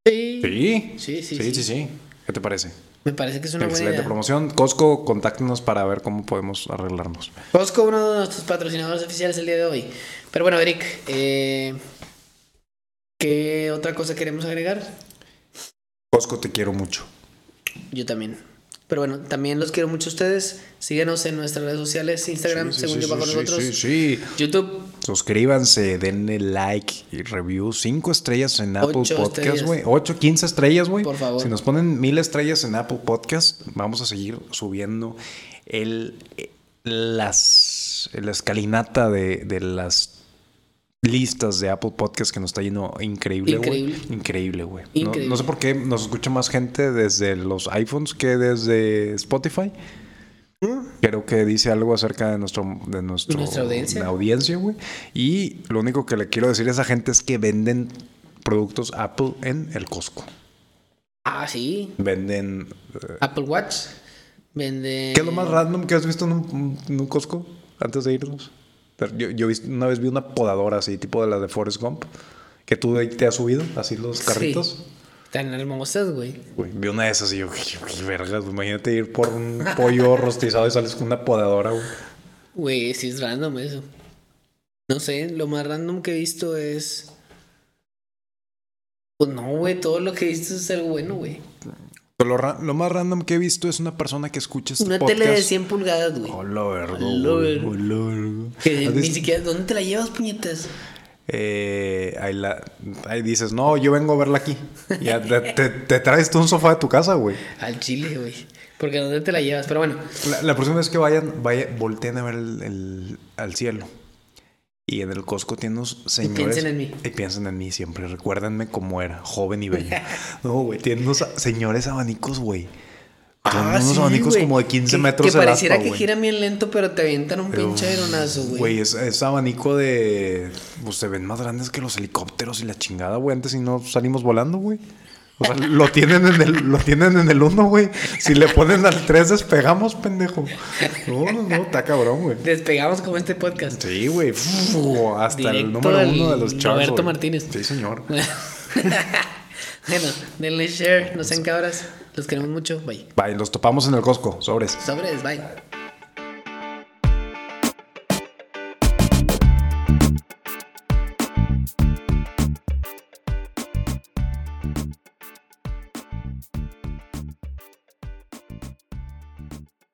Sí. Sí, Sí, sí, sí, sí. sí, sí. ¿Qué te parece? Me parece que es una buena Excelente idea. promoción. Costco, contáctenos para ver cómo podemos arreglarnos. Costco, uno de nuestros patrocinadores oficiales el día de hoy. Pero bueno, Eric, eh, ¿qué otra cosa queremos agregar? Costco, te quiero mucho. Yo también. Pero bueno, también los quiero mucho a ustedes. Síguenos en nuestras redes sociales, Instagram, Sí, sí, según sí, yo bajo nosotros, Sí, sí. YouTube. Suscríbanse, denle like y review. Cinco estrellas en Apple Ocho Podcast, güey. Ocho, quince estrellas, güey. Por favor. Si nos ponen mil estrellas en Apple Podcast, vamos a seguir subiendo el, eh, las, la escalinata de, de las listas de Apple Podcast que nos está yendo increíble, güey. Increíble. Increíble, güey. No, sé por qué nos escucha más gente desde los iPhones que desde Spotify. Creo que dice algo acerca de nuestro de nuestro, Nuestra audiencia. audiencia, güey. Y lo único que le quiero decir a esa gente es que venden productos Apple en el Costco. Ah, sí. Venden. eh, Apple Watch. Vende. ¿Qué es lo más random que has visto en un, en un Costco antes de irnos? Pero Yo, yo una vez vi una podadora así, tipo de la de Forrest Gump, que tú te has subido, así los carritos. Están hermosas, güey. Güey, vi una de esas y yo, qué, qué vergas, imagínate ir por un pollo rostizado y sales con una podadora, güey. Güey, sí es random eso. No sé, lo más random que he visto es. Pues no, güey, todo lo que he visto es algo bueno, güey. Pero Lo, más random que he visto es una persona que escucha este Una podcast. tele de 100 pulgadas, güey. Hola, vergo. Que ¿Has ni siquiera. ¿Dónde te la llevas, puñetas? Eh, ahí, la- ahí dices, no, yo vengo a verla aquí. Ya te, te- te traes tú un sofá de tu casa, güey. Al chile, güey. Porque ¿dónde te la llevas? Pero bueno, La, la próxima vez que vayan, vaya, volteen a ver el, el- al cielo. Y en el Costco tienen unos señores. piensen en mí. Y piensen en mí siempre. Recuérdenme cómo era, joven y bello. No, güey, tienen unos señores abanicos, güey. Ah, unos sí, abanicos como de 15 Que- metros Que pareciera aspa, que giran bien lento, pero te avientan un Pero, pinche aeronazo, güey. Güey, es, es abanico de. Pues se ven más grandes que los helicópteros y la chingada, güey. Antes si no salimos volando, güey. O sea, lo tienen en el, lo tienen en el 1, güey. Si le ponen al 3, despegamos, pendejo. No, no, no, está cabrón, güey. Despegamos como este podcast. Sí, güey. Hasta el número uno de los charts. Roberto. Martínez. Sí, señor. bueno, denle share, no sean cabras. Los queremos mucho. Bye. Bye, los topamos en el Costco. Sobres. Sobres, bye.